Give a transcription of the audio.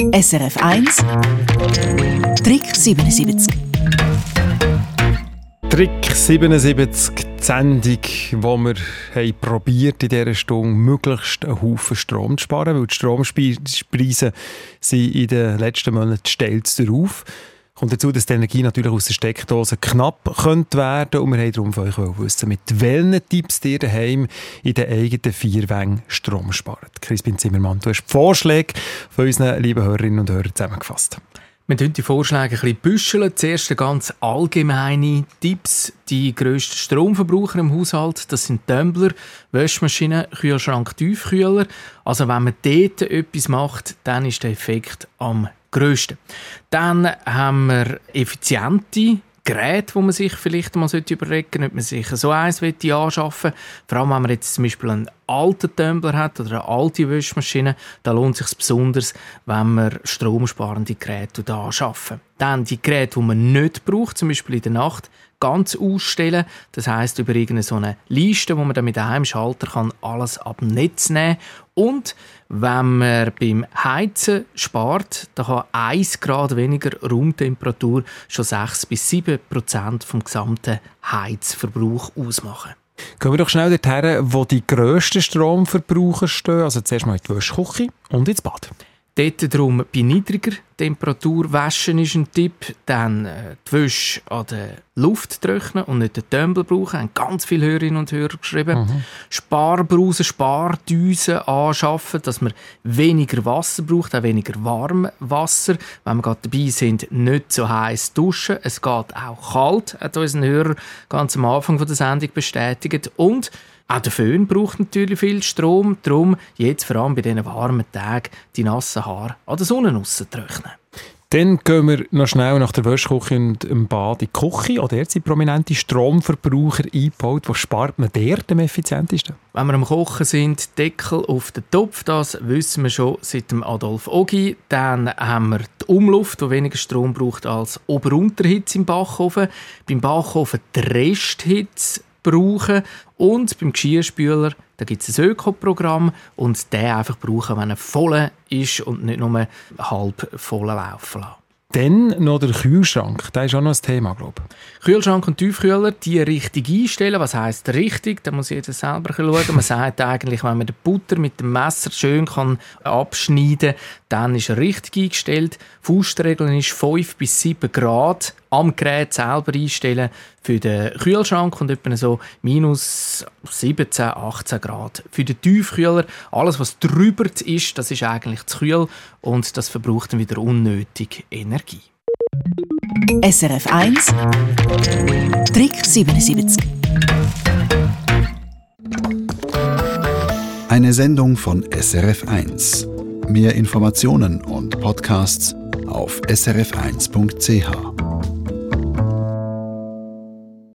SRF 1 Trick 77 Trick 77, die Sendung, wo wir haben probiert in dieser Stunde möglichst einen Haufen Strom zu sparen, weil die Strompreise sind in den letzten Monaten steil darauf. Kommt dazu, dass die Energie natürlich aus der Steckdose knapp könnte werden und wir haben darum von euch wissen, mit welchen Tipps ihr daheim in den eigenen vier Wängen Strom spart. Crispin Zimmermann, du hast die Vorschläge von unseren lieben Hörerinnen und Hörern zusammengefasst. Wir tun die Vorschläge ein bisschen büscheln. Zuerst ganz allgemeine Tipps. Die grössten Stromverbraucher im Haushalt, das sind Tumbler, Wäschmaschinen, Kühlschrank, Tiefkühler. Also wenn man dort etwas macht, dann ist der Effekt am grössten. Dann haben wir effiziente Geräte, wo man sich vielleicht mal überlegen sollte, ob man sich so eins anschaffen will. Vor allem, wenn man jetzt zum Beispiel einen alten Tumbler hat oder eine alte Wäschmaschine, da lohnt es sich besonders, wenn man stromsparende Geräte anschaffen. Dann die Geräte, die man nicht braucht, zum Beispiel in der Nacht, ganz ausstellen. Das heißt über irgendeine so eine Liste, wo man dann mit einem Schalter kann alles ab Netz nehmen und wenn man beim Heizen spart, dann kann 1 Grad weniger Raumtemperatur schon 6 bis 7 Prozent vom gesamten Heizverbrauch ausmachen. Gehen wir doch schnell dorthin, wo die grössten Stromverbraucher stehen. Also zuerst mal in die Wäschküche und ins Bad. Dort darum bei niedriger Temperatur waschen ist ein Tipp. Dann äh, die Wäsche an der Luft trocknen und nicht den Tümpel brauchen. Haben ganz viele Hörerinnen und Hörer geschrieben. Mhm. Sparbrausen, Spardüsen anschaffen, dass man weniger Wasser braucht, auch weniger Warmwasser. Wenn wir gerade dabei sind, nicht so heiß duschen. Es geht auch kalt, hat uns ein Hörer ganz am Anfang der Sendung bestätigt. Und auch der Föhn braucht natürlich viel Strom, darum jetzt vor allem bei diesen warmen Tagen die nassen Haare an der Sonne trocknen. Dann gehen wir noch schnell nach der Wäschküche und dem Bad in die Küche. Auch dort sind prominente Stromverbraucher eingebaut. Wo spart man dort am effizientesten? Wenn wir am Kochen sind, Deckel auf den Topf, das wissen wir schon seit dem Adolf Ogi. Dann haben wir die Umluft, die weniger Strom braucht als Ober-Unterhitze im Backofen. Beim Backofen die Resthitze brauchen. Und beim Geschirrspüler da gibt es ein Ökoprogramm und den einfach brauchen, wenn er voll ist und nicht nur halb voll laufen lassen. Dann noch der Kühlschrank, das ist auch noch ein Thema, glaube ich. Kühlschrank und Tiefkühler, die richtig einstellen. Was heisst richtig? Da muss jeder selber schauen. Man sagt eigentlich, wenn man den Butter mit dem Messer schön kann abschneiden kann, dann ist er richtig eingestellt. Faustregel ist 5 bis 7 Grad am Gerät selber einstellen für den Kühlschrank und etwa so minus 17, 18 Grad. Für den Tiefkühler, alles was drüber ist, das ist eigentlich zu kühl und das verbraucht dann wieder unnötig Energie. SRF 1 Trick 77 Eine Sendung von SRF 1. Mehr Informationen und Podcasts auf srf1.ch.